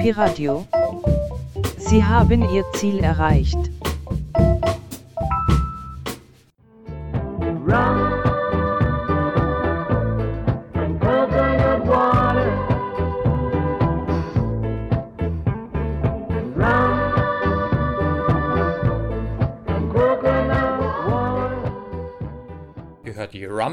Piradio. Sie haben Ihr Ziel erreicht.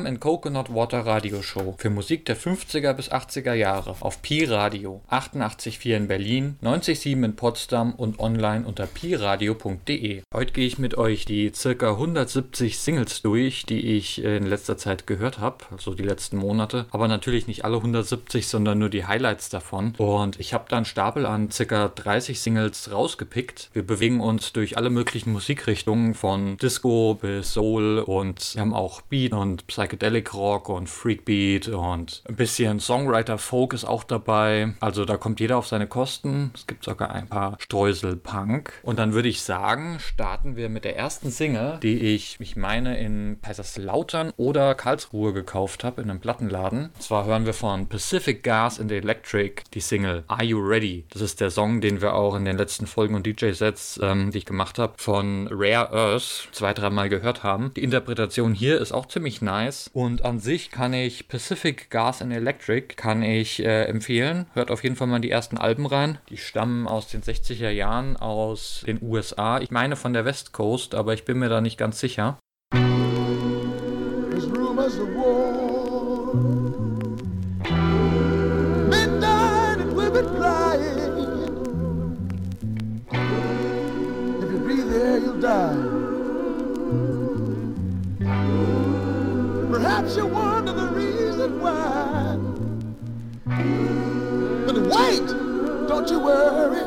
And Coconut Water Radioshow für Musik der 50er bis 80er Jahre auf Pi Radio 88.4 in Berlin, 90.7 in Potsdam und online unter piradio.de. Heute gehe ich mit euch die circa 170 Singles durch, die ich in letzter Zeit gehört habe, also die letzten Monate, aber natürlich nicht alle 170, sondern nur die Highlights davon. Und ich habe da einen Stapel an circa 30 Singles rausgepickt. Wir bewegen uns durch alle möglichen Musikrichtungen von Disco bis Soul und wir haben auch Beat und Psychedelic Rock und Freakbeat und ein bisschen Songwriter Folk ist auch dabei. Also da kommt jeder auf seine Kosten. Es gibt sogar ein paar Streusel Punk. Und dann würde ich sagen, starten wir mit der ersten Single, die ich, ich meine, in Kaiserslautern oder Karlsruhe gekauft habe, in einem Plattenladen. Und zwar hören wir von Pacific Gas and Electric die Single Are You Ready? Das ist der Song, den wir auch in den letzten Folgen und DJ-Sets, ähm, die ich gemacht habe, von Rare Earth zwei, dreimal gehört haben. Die Interpretation hier ist auch ziemlich nice Und an sich kann ich Pacific Gas and Electric kann ich äh, empfehlen. Hört auf jeden Fall mal die ersten Alben rein. Die stammen aus den 60er Jahren aus den USA. Ich meine von der West Coast, aber ich bin mir da nicht ganz sicher. die. Perhaps you wonder the reason why. But wait, don't you worry.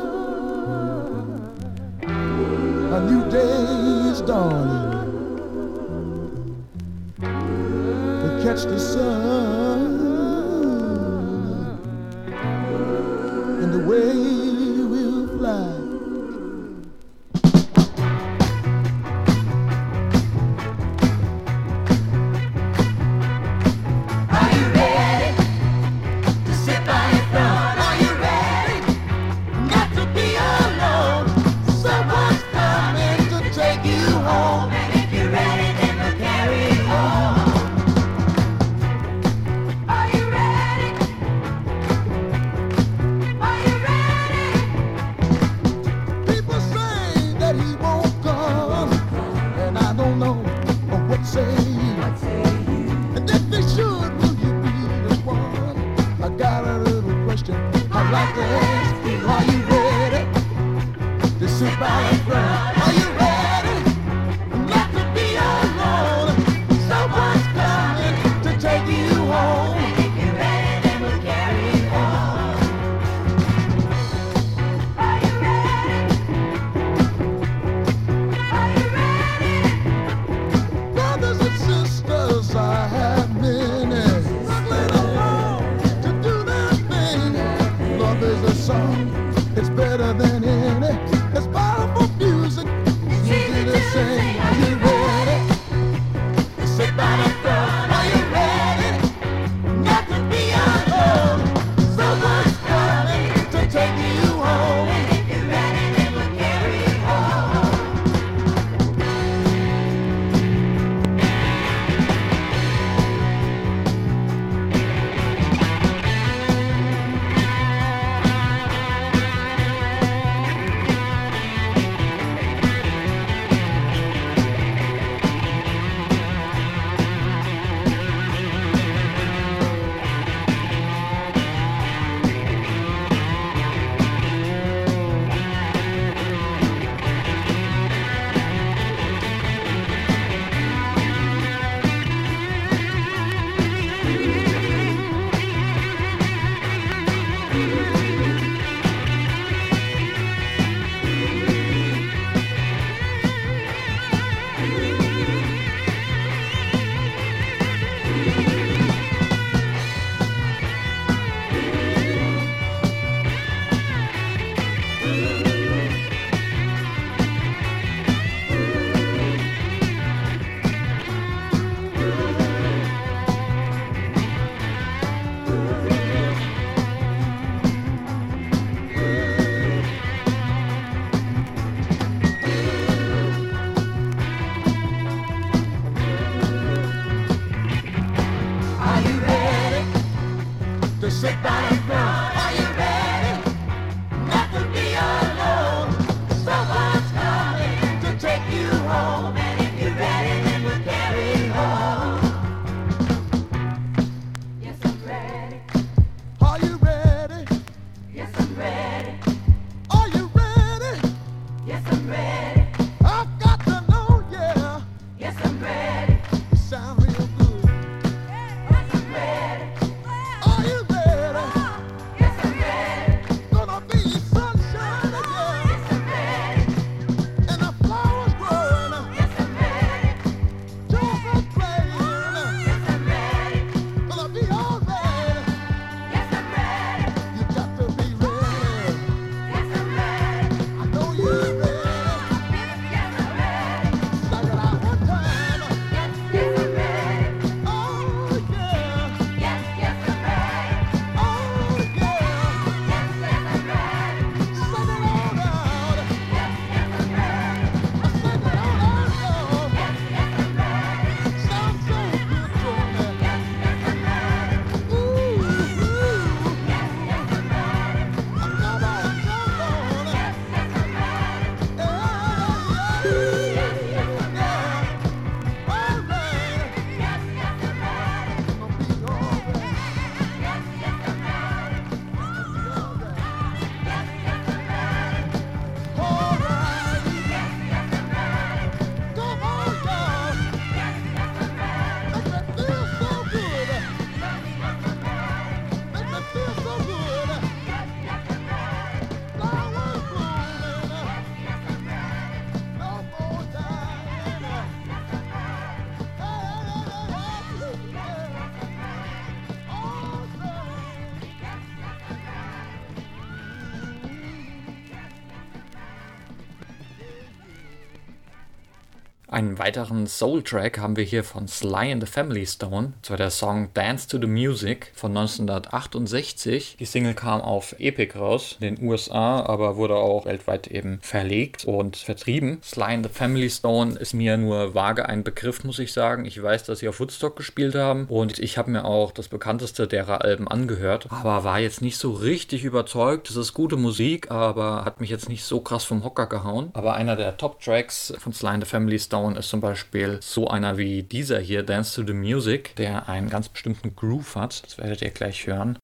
A new day is dawning. We catch the sun Weiteren Soul-Track haben wir hier von Sly and the Family Stone. Das war der Song Dance to the Music von 1968. Die Single kam auf Epic raus, in den USA, aber wurde auch weltweit eben verlegt und vertrieben. Sly and the Family Stone ist mir nur vage ein Begriff, muss ich sagen. Ich weiß, dass sie auf Woodstock gespielt haben und ich habe mir auch das bekannteste derer Alben angehört, aber war jetzt nicht so richtig überzeugt. Das ist gute Musik, aber hat mich jetzt nicht so krass vom Hocker gehauen. Aber einer der Top-Tracks von Sly and the Family Stone ist zum Beispiel so einer wie dieser hier, Dance to the Music, der einen ganz bestimmten Groove hat. Das werdet ihr gleich hören.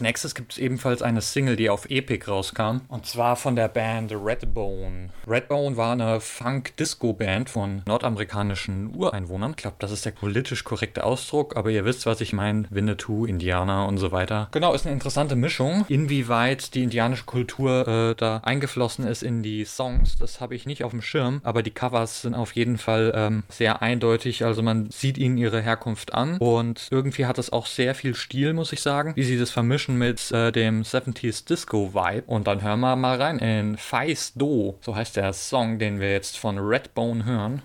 Nächstes gibt es ebenfalls eine Single, die auf Epic rauskam. Und zwar von der Band Redbone. Redbone war eine Funk-Disco-Band von nordamerikanischen Ureinwohnern. Ich glaube, das ist der politisch korrekte Ausdruck, aber ihr wisst, was ich meine. Winnetou, Indianer und so weiter. Genau, ist eine interessante Mischung. Inwieweit die indianische Kultur äh, da eingeflossen ist in die Songs, das habe ich nicht auf dem Schirm. Aber die Covers sind auf jeden Fall ähm, sehr eindeutig. Also man sieht ihnen ihre Herkunft an. Und irgendwie hat es auch sehr viel Stil, muss ich sagen. Wie sie das vermischen mit äh, dem 70s Disco Vibe. Und dann hören wir mal rein in Feist Do. So heißt der Song, den wir jetzt von Redbone hören.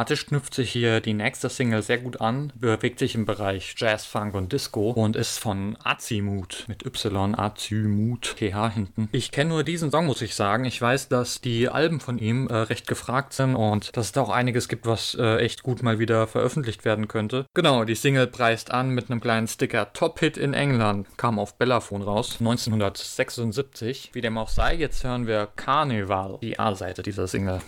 Thematisch knüpft sich hier die nächste Single sehr gut an, bewegt sich im Bereich Jazz, Funk und Disco und ist von Azimut mit Y, Azimut, TH hinten. Ich kenne nur diesen Song, muss ich sagen. Ich weiß, dass die Alben von ihm äh, recht gefragt sind und dass es da auch einiges gibt, was äh, echt gut mal wieder veröffentlicht werden könnte. Genau, die Single preist an mit einem kleinen Sticker Top Hit in England, kam auf Bellaphone raus, 1976. Wie dem auch sei, jetzt hören wir Carnival, die A-Seite dieser Single.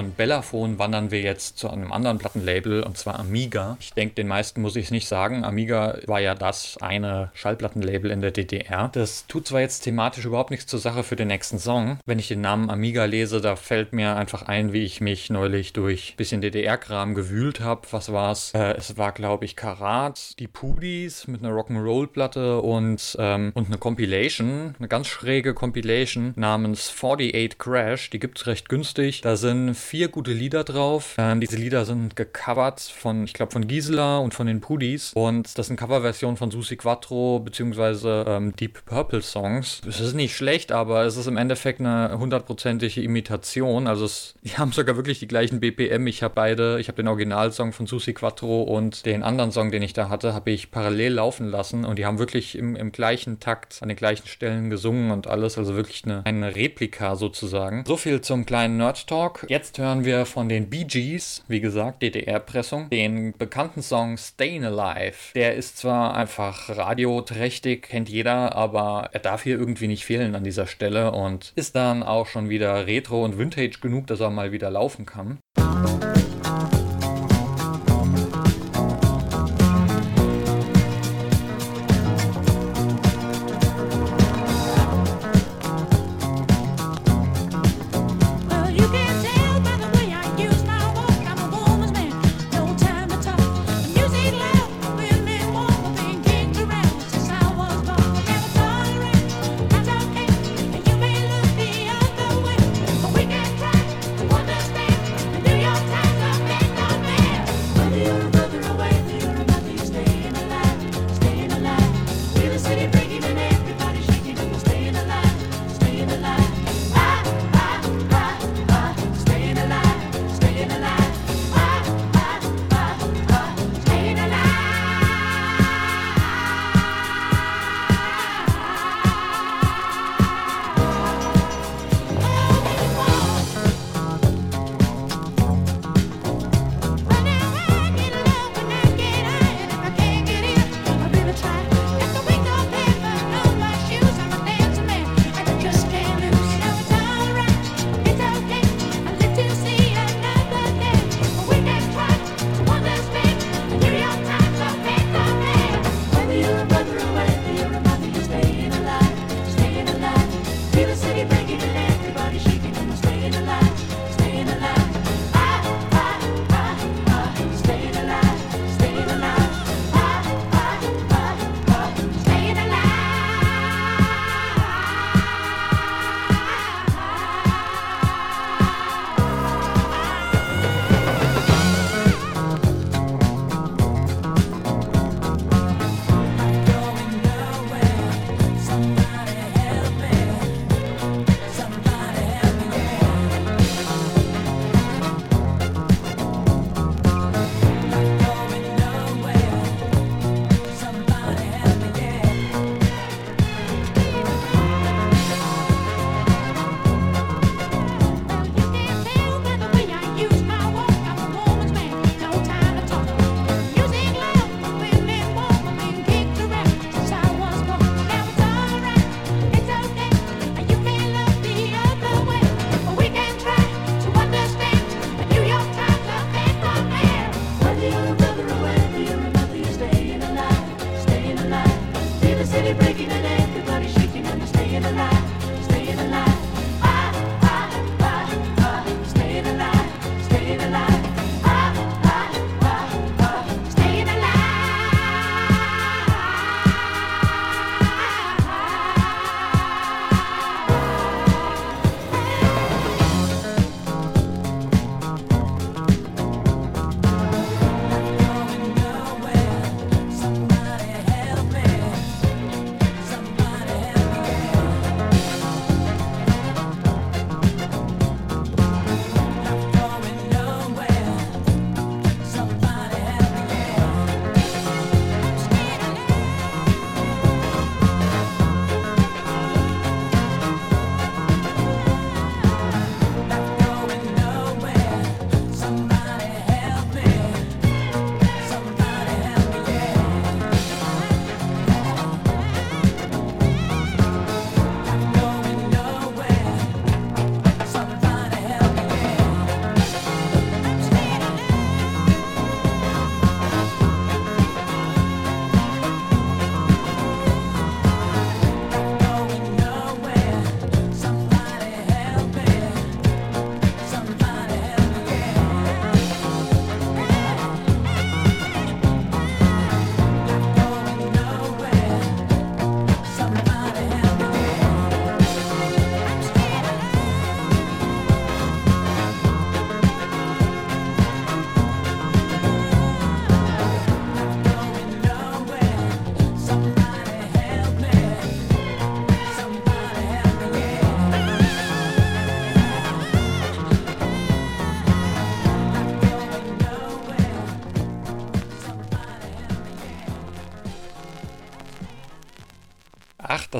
on Bellaphone wandern wir jetzt zu einem anderen Plattenlabel und zwar Amiga. Ich denke, den meisten muss ich es nicht sagen. Amiga war ja das eine Schallplattenlabel in der DDR. Das tut zwar jetzt thematisch überhaupt nichts zur Sache für den nächsten Song. Wenn ich den Namen Amiga lese, da fällt mir einfach ein, wie ich mich neulich durch ein bisschen DDR-Kram gewühlt habe. Was war's? Äh, es war, glaube ich, Karat, die Pudis mit einer Rock'n'Roll-Platte und, ähm, und eine Compilation, eine ganz schräge Compilation namens 48 Crash. Die gibt's recht günstig. Da sind vier gute Lieder drauf. Ähm, diese Lieder sind gecovert von, ich glaube, von Gisela und von den Pudis. Und das sind Coverversionen von Susi Quattro beziehungsweise ähm, Deep Purple Songs. Es ist nicht schlecht, aber es ist im Endeffekt eine hundertprozentige Imitation. Also es, die haben sogar wirklich die gleichen BPM. Ich habe beide, ich habe den Originalsong von Susi Quattro und den anderen Song, den ich da hatte, habe ich parallel laufen lassen und die haben wirklich im, im gleichen Takt an den gleichen Stellen gesungen und alles. Also wirklich eine, eine Replika sozusagen. So viel zum kleinen Nerd Talk. Jetzt hören wir von den Bee Gees, wie gesagt, DDR-Pressung, den bekannten Song Stayin' Alive. Der ist zwar einfach radioträchtig, kennt jeder, aber er darf hier irgendwie nicht fehlen an dieser Stelle und ist dann auch schon wieder retro und vintage genug, dass er mal wieder laufen kann.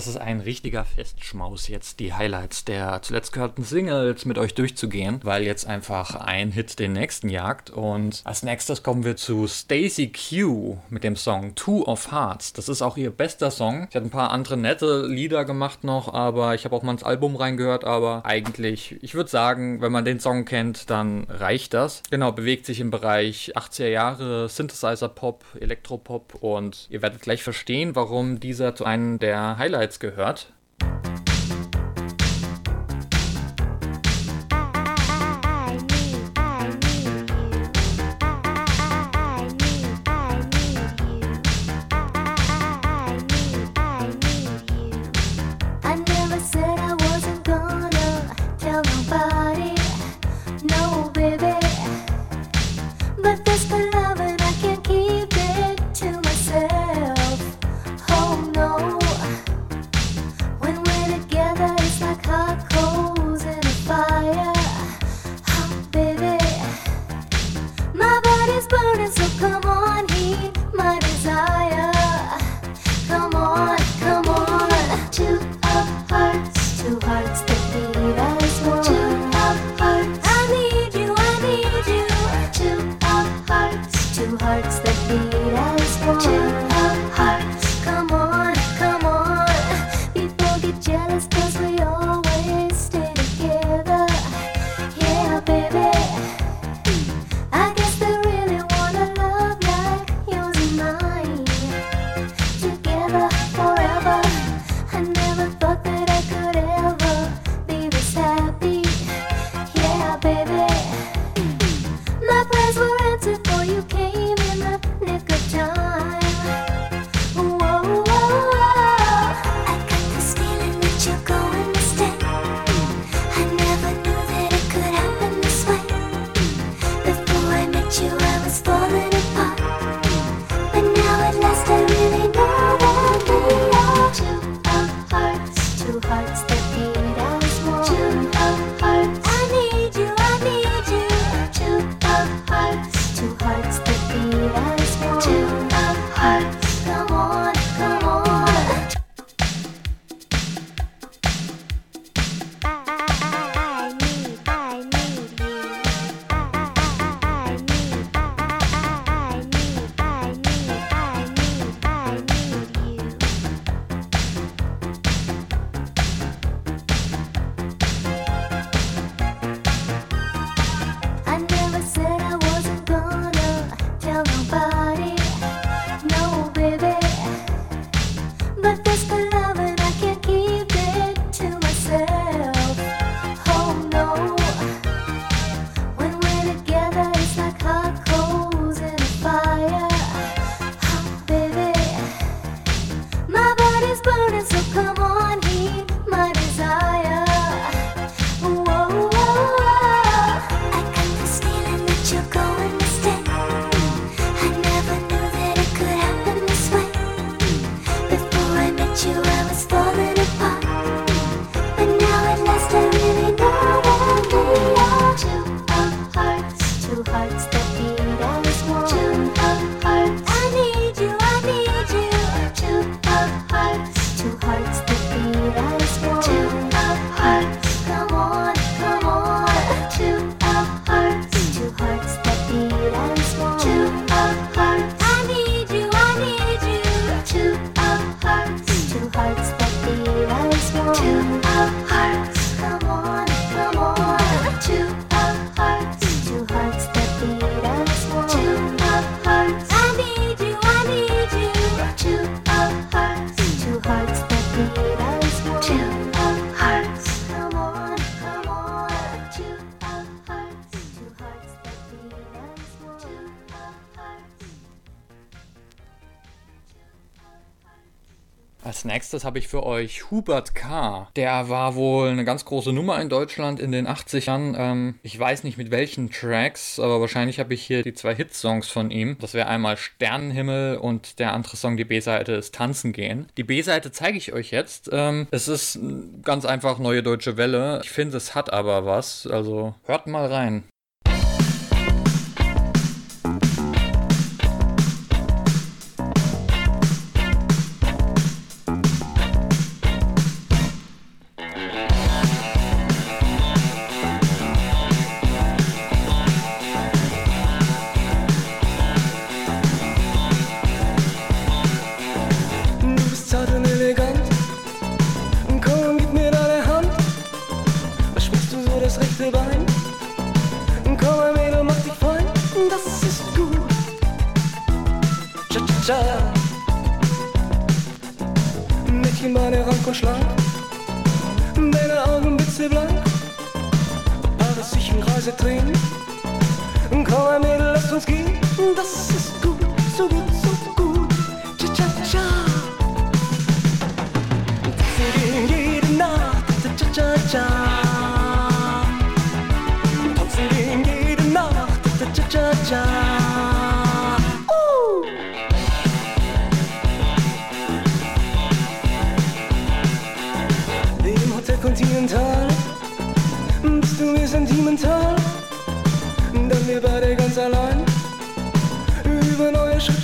Das ist ein richtiger Fest. Schmaus, jetzt die Highlights der zuletzt gehörten Singles mit euch durchzugehen, weil jetzt einfach ein Hit den nächsten jagt. Und als nächstes kommen wir zu Stacy Q mit dem Song Two of Hearts. Das ist auch ihr bester Song. Sie hat ein paar andere nette Lieder gemacht noch, aber ich habe auch mal ins Album reingehört. Aber eigentlich, ich würde sagen, wenn man den Song kennt, dann reicht das. Genau, bewegt sich im Bereich 80er Jahre Synthesizer-Pop, Elektropop und ihr werdet gleich verstehen, warum dieser zu einem der Highlights gehört. you nächstes habe ich für euch Hubert K. Der war wohl eine ganz große Nummer in Deutschland in den 80ern. Ähm, ich weiß nicht mit welchen Tracks, aber wahrscheinlich habe ich hier die zwei Hitsongs von ihm. Das wäre einmal Sternenhimmel und der andere Song, die B-Seite, ist Tanzen gehen. Die B-Seite zeige ich euch jetzt. Ähm, es ist äh, ganz einfach neue deutsche Welle. Ich finde, es hat aber was. Also hört mal rein.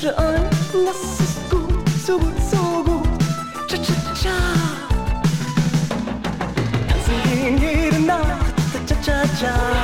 że on nas sobą sobą cza cza cza Tanzen jeden Nacht, cza cza cza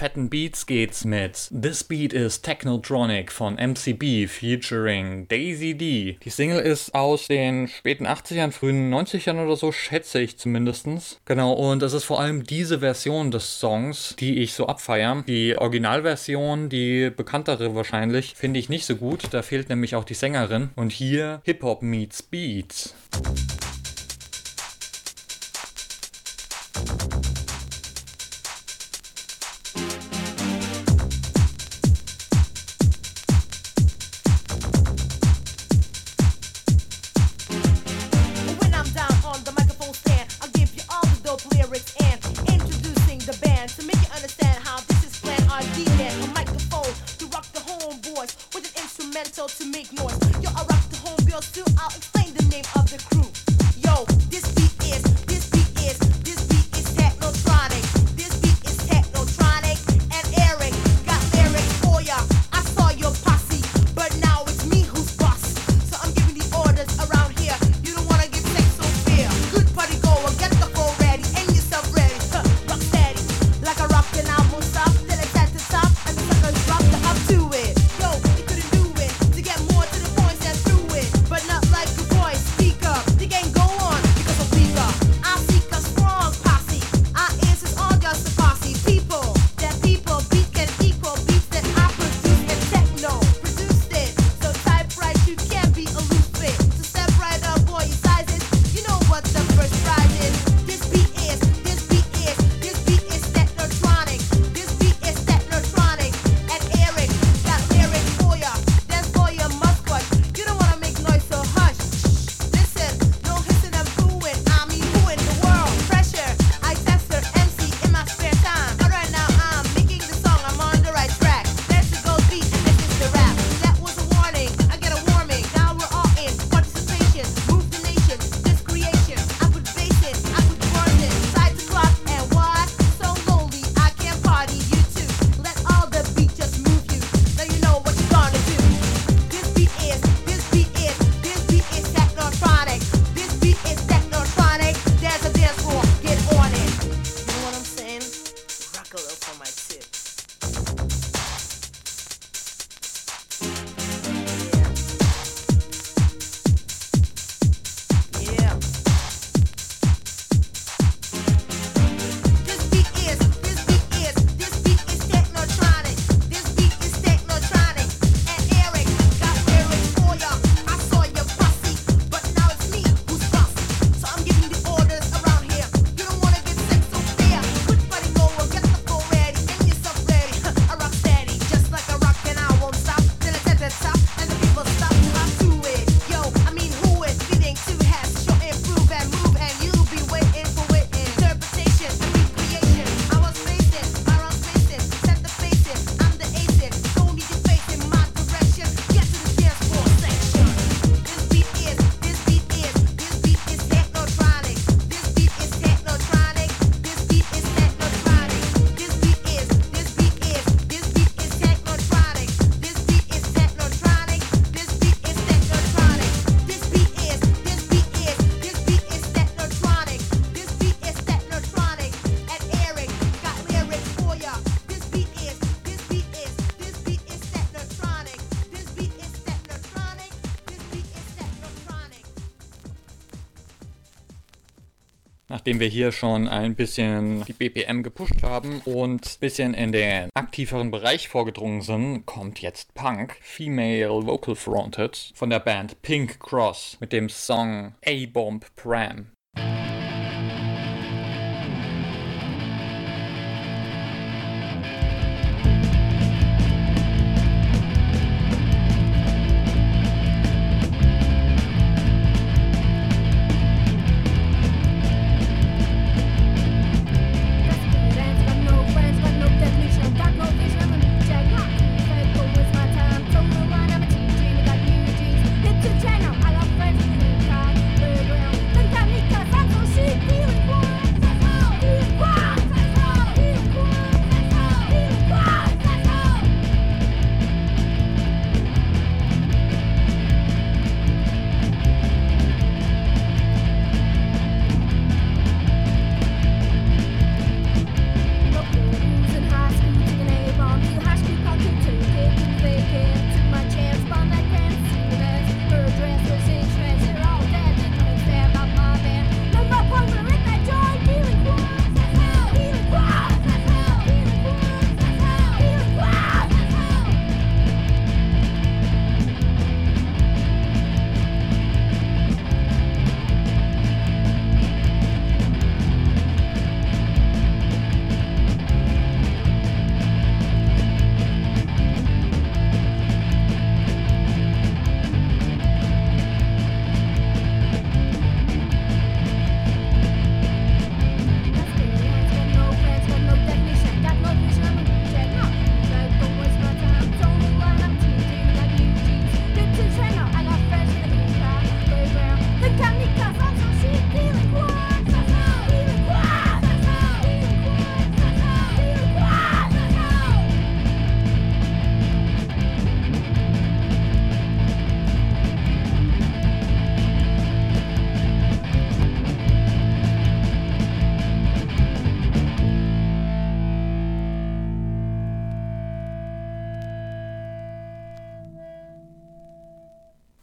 fetten Beats geht's mit This Beat is Technotronic von MCB featuring Daisy D. Die Single ist aus den späten 80ern, frühen 90ern oder so, schätze ich zumindest. Genau, und es ist vor allem diese Version des Songs, die ich so abfeiere. Die Originalversion, die bekanntere wahrscheinlich, finde ich nicht so gut. Da fehlt nämlich auch die Sängerin. Und hier Hip-Hop meets Beats. six. Wir hier schon ein bisschen die BPM gepusht haben und ein bisschen in den aktiveren Bereich vorgedrungen sind, kommt jetzt Punk, Female Vocal Fronted von der Band Pink Cross mit dem Song A-Bomb Pram.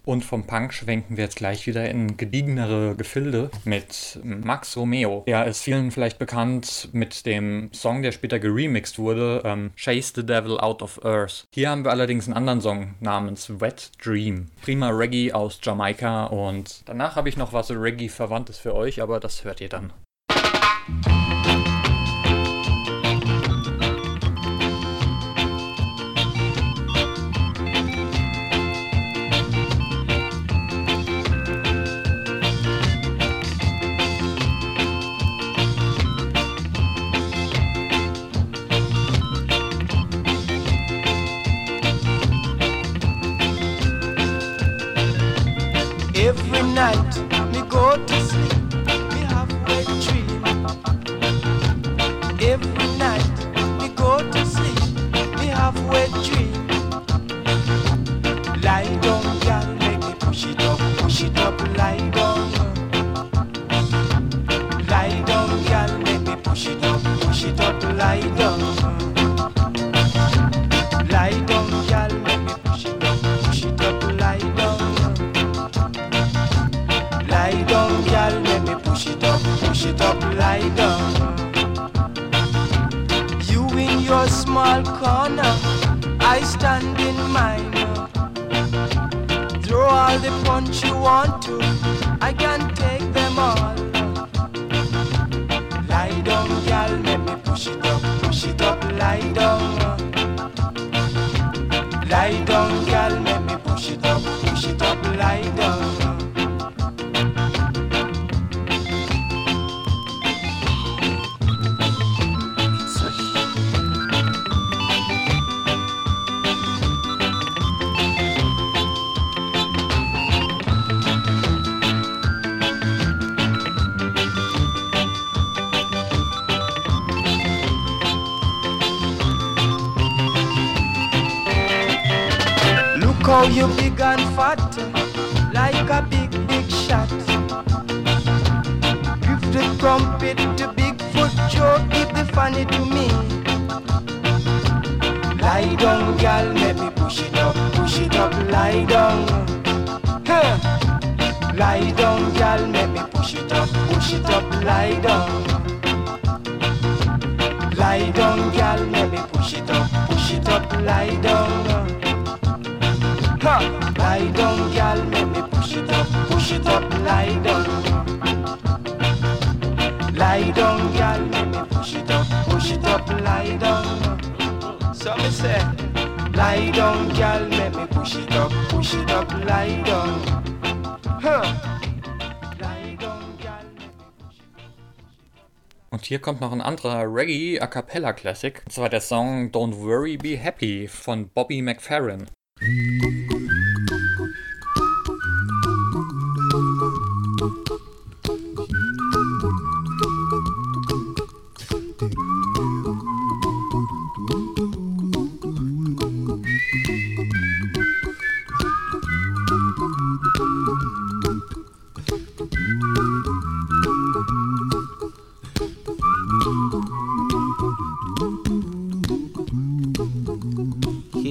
Und vom Punk schwenken wir jetzt gleich wieder in gediegenere Gefilde mit Max Romeo. Er ist vielen vielleicht bekannt mit dem Song, der später geremixed wurde, ähm, Chase the Devil Out of Earth. Hier haben wir allerdings einen anderen Song namens Wet Dream. Prima Reggae aus Jamaika und danach habe ich noch was Reggae-Verwandtes für euch, aber das hört ihr dann. Big and fat, like a big, big shot. Give the trumpet to Bigfoot Joe, give the funny to me. Lie down, girl, let me push it up, push it up, lie down. Huh. Lie down, girl, let me push it up, push it up, lie down. Lie down, gal, let me push it up, push it up, lie down. Lie down, gal, let me push it up, push it up, lie down. Lie down, gal, let me push it up, push it up, lie down. Say, lie gal, let me push it up, push it up, lie. Huh. Und hier kommt noch ein anderer Reggae A Cappella Classic. Und zwar der Song Don't Worry Be Happy von Bobby McFerrin.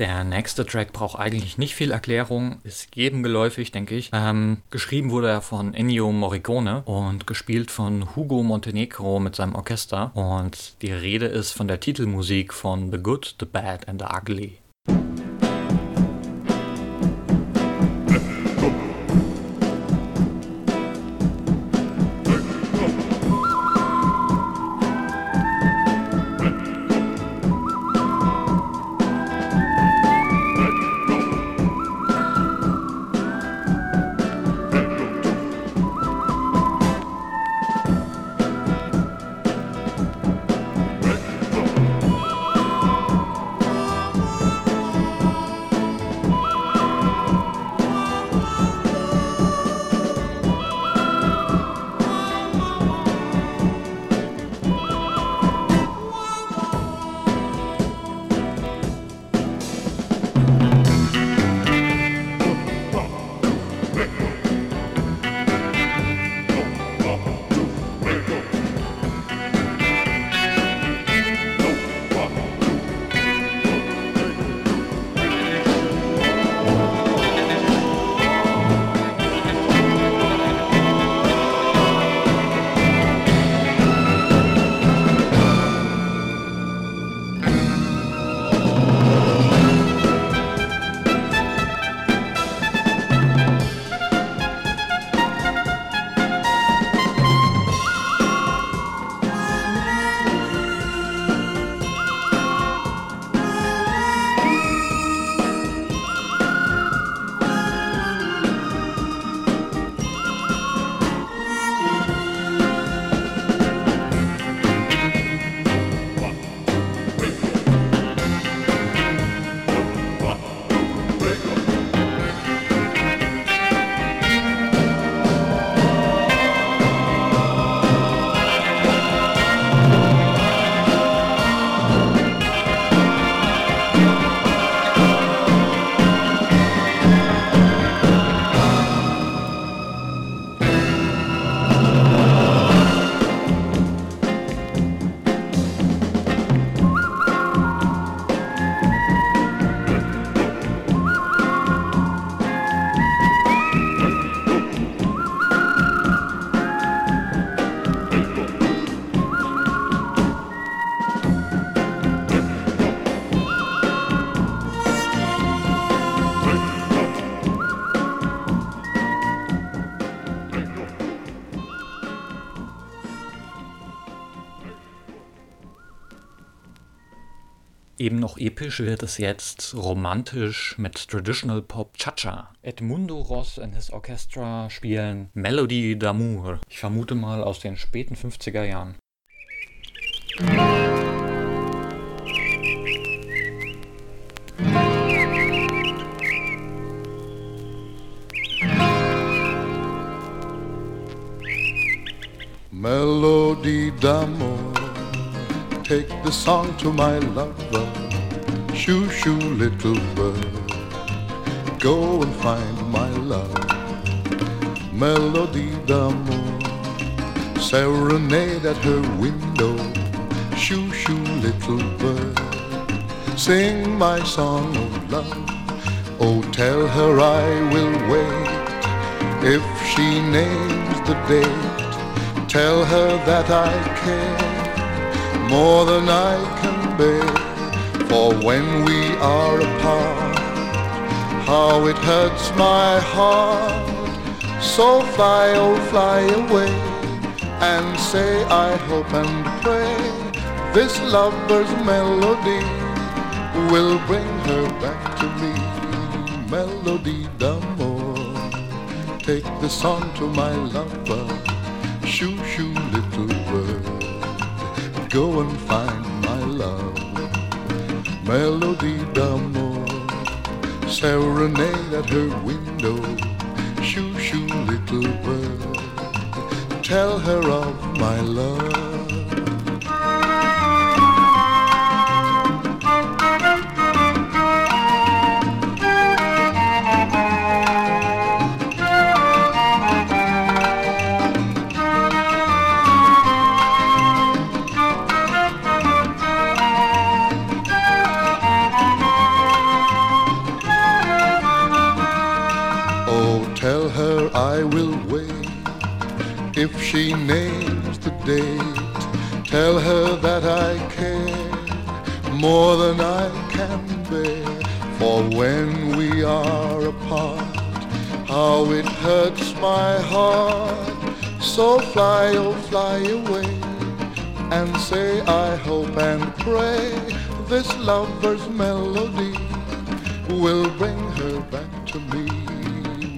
Der nächste Track braucht eigentlich nicht viel Erklärung, ist jedem geläufig, denke ich. Ähm, geschrieben wurde er von Ennio Morricone und gespielt von Hugo Montenegro mit seinem Orchester. Und die Rede ist von der Titelmusik von The Good, The Bad and The Ugly. Episch wird es jetzt romantisch mit Traditional Pop Cha-Cha. Edmundo Ross and his Orchestra spielen Melody d'Amour. Ich vermute mal aus den späten 50er Jahren. Melody d'amour, take the song to my lover. Shoo shoo, little bird, go and find my love. Melody d'amour, serenade at her window. Shoo shoo, little bird, sing my song of love. Oh, tell her I will wait if she names the date. Tell her that I care more than I can bear. For when we are apart, how it hurts my heart. So fly, oh fly away, and say I hope and pray this lover's melody will bring her back to me. Melody d'amour, take the song to my lover. Shoo shoo, little bird, go and find. Melody d'amour, serenade at her window. Shoo shoo, little bird, tell her of my love. She names the date. Tell her that I care more than I can bear. For when we are apart, how it hurts my heart. So fly, oh fly away and say I hope and pray this lover's melody will bring her back to me.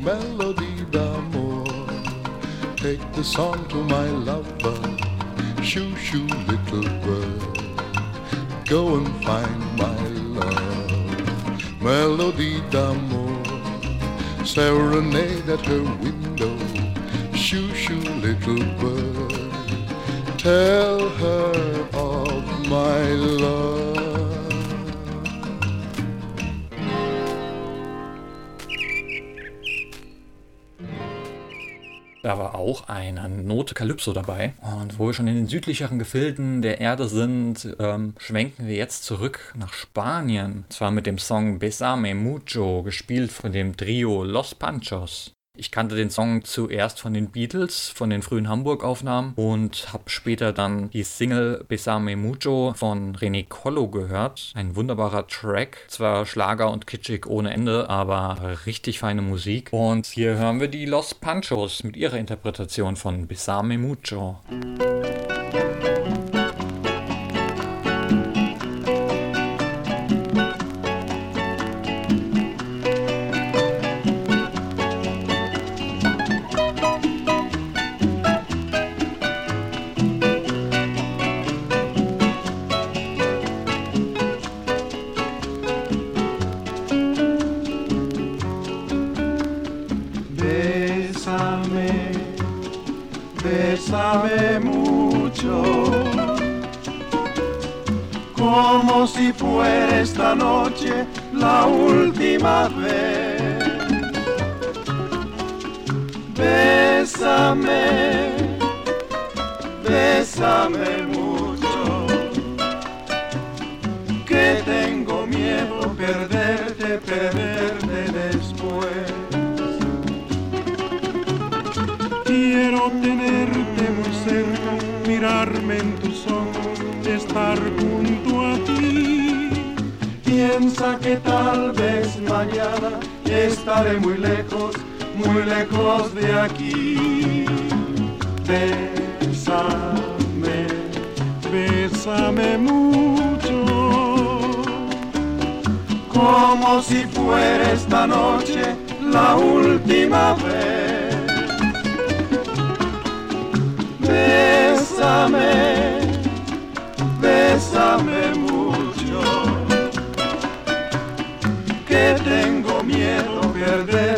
Melody d'amour, take the song to my lover. Shoo shoo, little bird, go and find my love. Melody d'amour, serenade at her window. Shoo shoo, little bird, tell her of my love. Da war auch eine Note Calypso dabei. Und wo wir schon in den südlicheren Gefilden der Erde sind, ähm, schwenken wir jetzt zurück nach Spanien. Zwar mit dem Song Besame Mucho, gespielt von dem Trio Los Panchos. Ich kannte den Song zuerst von den Beatles, von den frühen Hamburg-Aufnahmen und habe später dann die Single Besame Mucho von René Collo gehört. Ein wunderbarer Track, zwar Schlager und kitschig ohne Ende, aber richtig feine Musik. Und hier hören wir die Los Panchos mit ihrer Interpretation von Besame Mucho. Bésame, mucho. como si fuera esta noche la última vez. Bésame, bésame mucho, que tengo miedo perderte,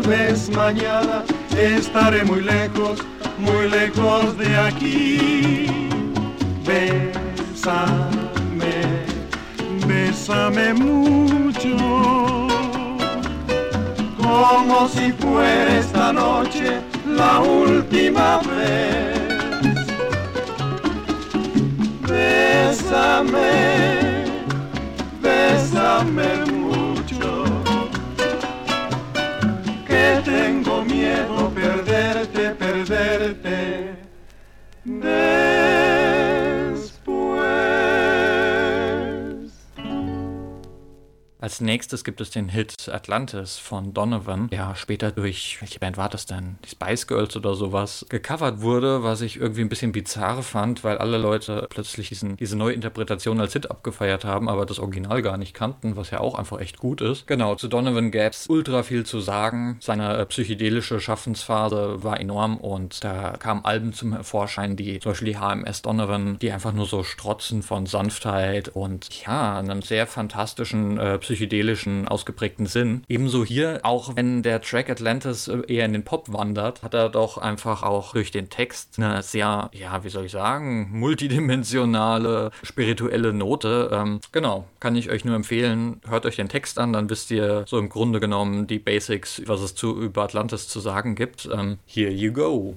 tal vez mañana estaré muy lejos, muy lejos de aquí. Bésame, bésame mucho, como si fuera esta noche la última vez. Bésame, Nächstes gibt es den Hit Atlantis von Donovan, der später durch, welche Band war das denn? Die Spice Girls oder sowas, gecovert wurde, was ich irgendwie ein bisschen bizarr fand, weil alle Leute plötzlich diesen, diese neue Interpretation als Hit abgefeiert haben, aber das Original gar nicht kannten, was ja auch einfach echt gut ist. Genau, zu Donovan gäbe es ultra viel zu sagen. Seine äh, psychedelische Schaffensphase war enorm und da kamen Alben zum Vorschein, die zum Beispiel die HMS Donovan, die einfach nur so strotzen von Sanftheit und ja, einem sehr fantastischen äh, psychedelischen, ausgeprägten Sinn. Ebenso hier, auch wenn der Track Atlantis äh, eher in den Pop wandert, hat er doch einfach auch durch den Text eine sehr, ja, wie soll ich sagen, multidimensionale, spirituelle Note. Ähm, genau, kann ich euch nur empfehlen. Hört euch den Text an, dann wisst ihr so im Grunde genommen die Basics, was es zu über Atlantis zu sagen gibt. Ähm, here you go.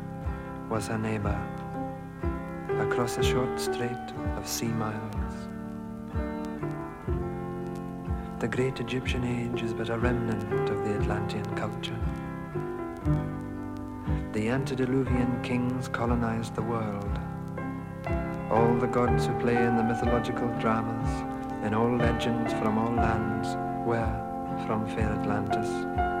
was her neighbor, across a short strait of sea miles. The great Egyptian age is but a remnant of the Atlantean culture. The antediluvian kings colonized the world. All the gods who play in the mythological dramas, in all legends from all lands, were from fair Atlantis.